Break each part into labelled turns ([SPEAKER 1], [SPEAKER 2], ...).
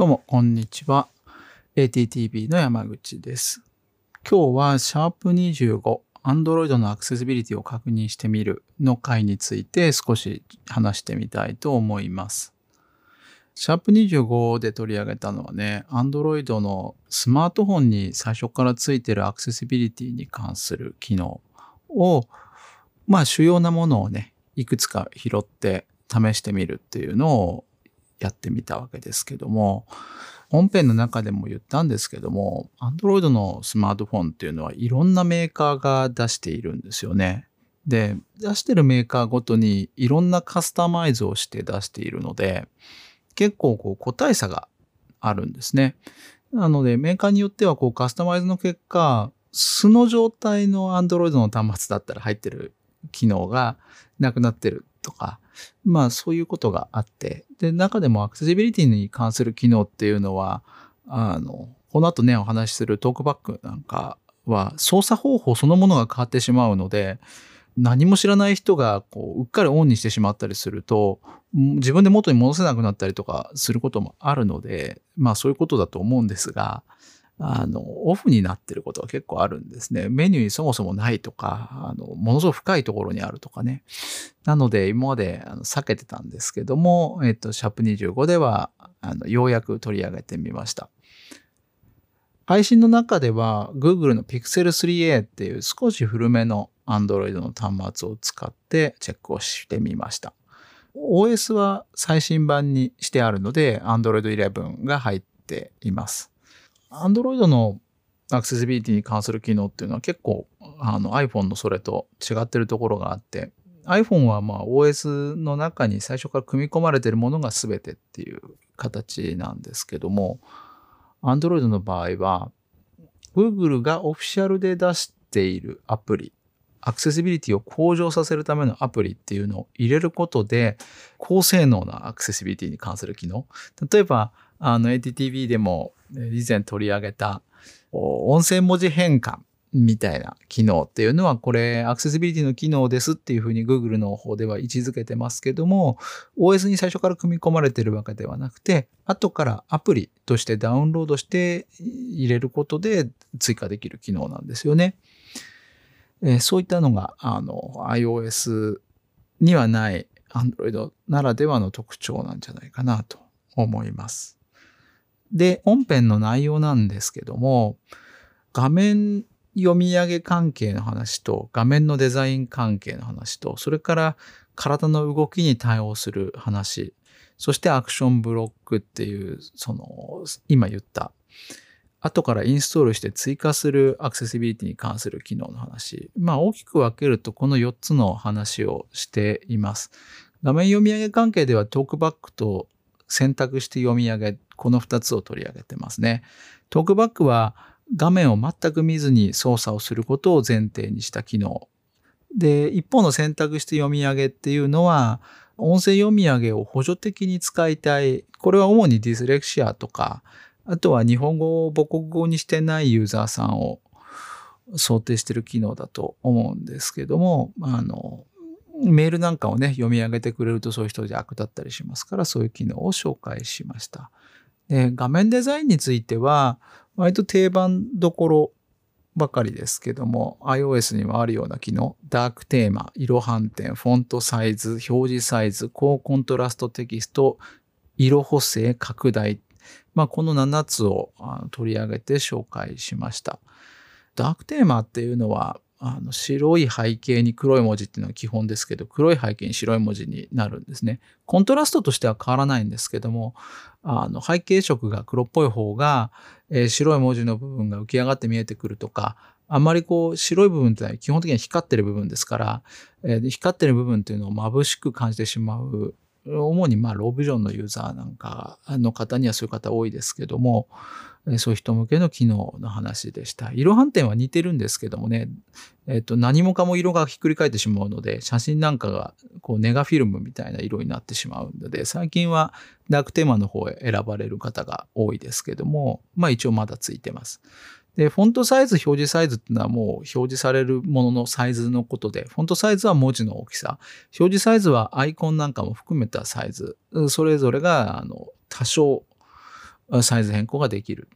[SPEAKER 1] どうも、こんにちは。ATTV の山口です。今日は、シャープ25、Android のアクセシビリティを確認してみるの回について少し話してみたいと思います。シャープ25で取り上げたのはね、Android のスマートフォンに最初からついてるアクセシビリティに関する機能を、まあ主要なものをね、いくつか拾って試してみるっていうのをやってみたわけですけども、本編の中でも言ったんですけども、Android のスマートフォンっていうのはいろんなメーカーが出しているんですよね。で、出してるメーカーごとにいろんなカスタマイズをして出しているので、結構こう個体差があるんですね。なのでメーカーによってはこうカスタマイズの結果、素の状態の Android の端末だったら入ってる機能がなくなってるとか、まあそういうことがあって、で、中でもアクセシビリティに関する機能っていうのは、あの、この後ね、お話しするトークバックなんかは操作方法そのものが変わってしまうので、何も知らない人がこううっかりオンにしてしまったりすると、自分で元に戻せなくなったりとかすることもあるので、まあそういうことだと思うんですが、あの、オフになってることが結構あるんですね。メニューにそもそもないとか、あの、ものすごく深いところにあるとかね。なので、今まであの避けてたんですけども、えっと、シャープ25では、あの、ようやく取り上げてみました。配信の中では、Google の Pixel 3a っていう少し古めの Android の端末を使ってチェックをしてみました。OS は最新版にしてあるので、Android 11が入っています。Android のアクセシビリティに関する機能っていうのは結構あの iPhone のそれと違ってるところがあって iPhone はまあ OS の中に最初から組み込まれてるものが全てっていう形なんですけども Android の場合は Google がオフィシャルで出しているアプリアクセシビリティを向上させるためのアプリっていうのを入れることで高性能なアクセシビリティに関する機能。例えばあの ATTV でも以前取り上げた音声文字変換みたいな機能っていうのはこれアクセシビリティの機能ですっていうふうに Google の方では位置づけてますけども OS に最初から組み込まれてるわけではなくて後からアプリとしてダウンロードして入れることで追加できる機能なんですよね。えー、そういったのがあの iOS にはない Android ならではの特徴なんじゃないかなと思います。で、本編の内容なんですけども、画面読み上げ関係の話と、画面のデザイン関係の話と、それから体の動きに対応する話、そしてアクションブロックっていう、その、今言った、後からインストールして追加するアクセシビリティに関する機能の話。まあ大きく分けるとこの4つの話をしています。画面読み上げ関係ではトークバックと選択して読み上げ、この2つを取り上げてますね。トークバックは画面を全く見ずに操作をすることを前提にした機能。で、一方の選択して読み上げっていうのは、音声読み上げを補助的に使いたい。これは主にディスレクシアとか、あとは日本語を母国語にしてないユーザーさんを想定してる機能だと思うんですけども、あの、メールなんかをね、読み上げてくれるとそういう人役立ったりしますから、そういう機能を紹介しました。で画面デザインについては、割と定番どころばかりですけども、iOS にもあるような機能、ダークテーマ、色反転、フォントサイズ、表示サイズ、高コントラストテキスト、色補正、拡大。まあ、この7つを取り上げて紹介しました。ダークテーマっていうのは、あの白い背景に黒い文字っていうのは基本ですけど、黒い背景に白い文字になるんですね。コントラストとしては変わらないんですけども、あの背景色が黒っぽい方が、えー、白い文字の部分が浮き上がって見えてくるとか、あんまりこう白い部分って基本的には光ってる部分ですから、えー、光ってる部分っていうのを眩しく感じてしまう主にまあロービジョンのユーザーなんかの方にはそういう方多いですけども、そういう人向けの機能の話でした。色反転は似てるんですけどもね、えっと、何もかも色がひっくり返ってしまうので、写真なんかがこうネガフィルムみたいな色になってしまうので、最近はダークテーマの方へ選ばれる方が多いですけども、まあ一応まだついてます。で、フォントサイズ、表示サイズっていうのはもう表示されるもののサイズのことで、フォントサイズは文字の大きさ、表示サイズはアイコンなんかも含めたサイズ、それぞれがあの多少サイズ変更ができる。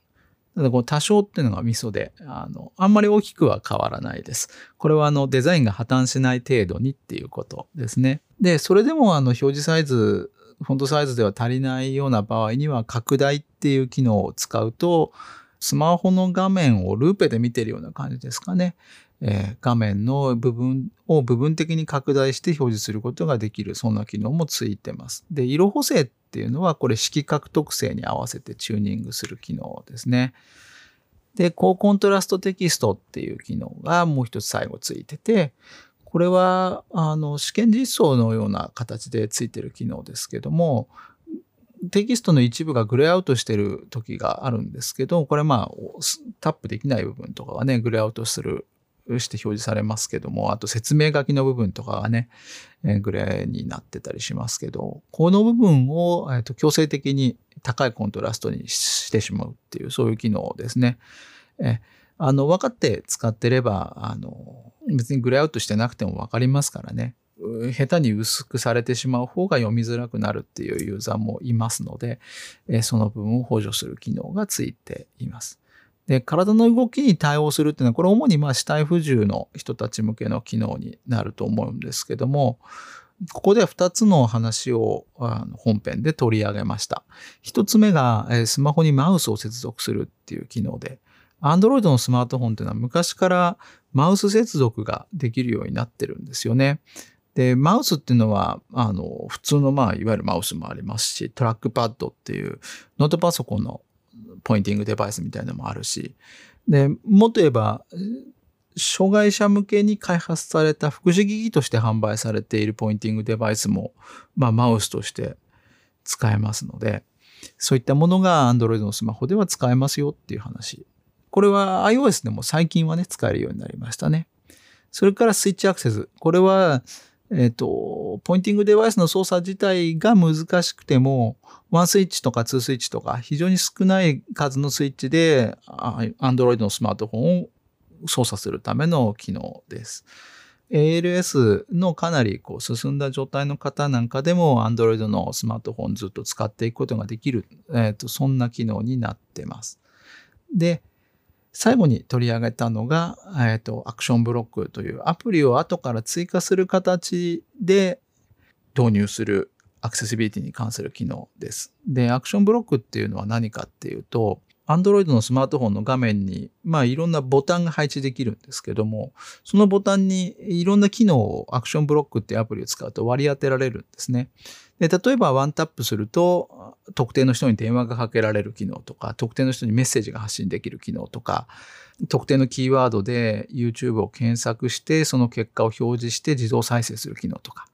[SPEAKER 1] ただこう多少っていうのがミソで、あの、あんまり大きくは変わらないです。これはあのデザインが破綻しない程度にっていうことですね。で、それでもあの表示サイズ、フォントサイズでは足りないような場合には拡大っていう機能を使うと、スマホの画面をルーペで見てるような感じですかね。え、画面の部分を部分的に拡大して表示することができる、そんな機能もついてます。で、色補正っていうのは、これ色覚特性に合わせてチューニングする機能ですね。で、高コントラストテキストっていう機能がもう一つ最後ついてて、これは、あの、試験実装のような形でついてる機能ですけども、テキストの一部がグレーアウトしてる時があるんですけど、これまあ、タップできない部分とかはね、グレーアウトする、して表示されますけども、あと説明書きの部分とかはね、えグレーになってたりしますけど、この部分を、えー、と強制的に高いコントラストにしてしまうっていう、そういう機能ですね。えあの、分かって使ってれば、あの、別にグレーアウトしてなくても分かりますからね。下手に薄くされてしまう方が読みづらくなるっていうユーザーもいますので、その部分を補助する機能がついています。で、体の動きに対応するっていうのは、これ主にまあ死体不自由の人たち向けの機能になると思うんですけども、ここでは2つの話を本編で取り上げました。1つ目がスマホにマウスを接続するっていう機能で、Android のスマートフォンっていうのは昔からマウス接続ができるようになってるんですよね。で、マウスっていうのは、あの、普通の、まあ、いわゆるマウスもありますし、トラックパッドっていうノートパソコンのポインティングデバイスみたいなのもあるし、で、もっと言えば、障害者向けに開発された福祉機器として販売されているポインティングデバイスも、まあ、マウスとして使えますので、そういったものが Android のスマホでは使えますよっていう話。これは iOS でも最近はね、使えるようになりましたね。それからスイッチアクセス。これはえっ、ー、と、ポインティングデバイスの操作自体が難しくても、1スイッチとか2スイッチとか非常に少ない数のスイッチで Android のスマートフォンを操作するための機能です。ALS のかなりこう進んだ状態の方なんかでも Android のスマートフォンずっと使っていくことができる、えーとそんな機能になってます。で、最後に取り上げたのが、えっ、ー、と、アクションブロックというアプリを後から追加する形で導入するアクセシビリティに関する機能です。で、アクションブロックっていうのは何かっていうと、Android のスマートフォンの画面に、まあいろんなボタンが配置できるんですけども、そのボタンにいろんな機能をアクションブロックっていうアプリを使うと割り当てられるんですね。で、例えばワンタップすると、特定の人に電話がかけられる機能とか、特定の人にメッセージが発信できる機能とか、特定のキーワードで YouTube を検索して、その結果を表示して自動再生する機能とか。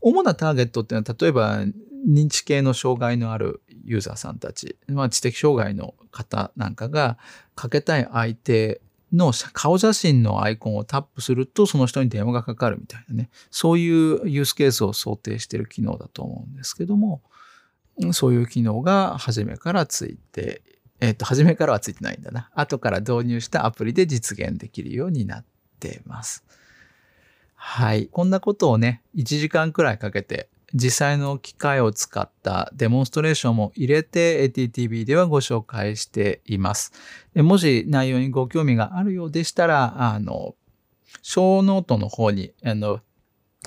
[SPEAKER 1] 主なターゲットっていうのは、例えば認知系の障害のあるユーザーさんたち、まあ、知的障害の方なんかがかけたい相手の顔写真のアイコンをタップするとその人に電話がかかるみたいなね、そういうユースケースを想定している機能だと思うんですけども、そういう機能が初めからついて、えっ、ー、と、初めからはついてないんだな。後から導入したアプリで実現できるようになっています。はい。こんなことをね、1時間くらいかけて実際の機械を使ったデモンストレーションも入れて ATTV ではご紹介しています。もし内容にご興味があるようでしたら、あの、ショーノートの方に、あの、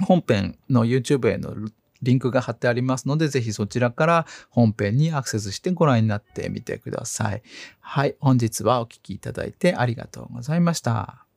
[SPEAKER 1] 本編の YouTube へのリンクが貼ってありますので、ぜひそちらから本編にアクセスしてご覧になってみてください。はい、本日はお聴きいただいてありがとうございました。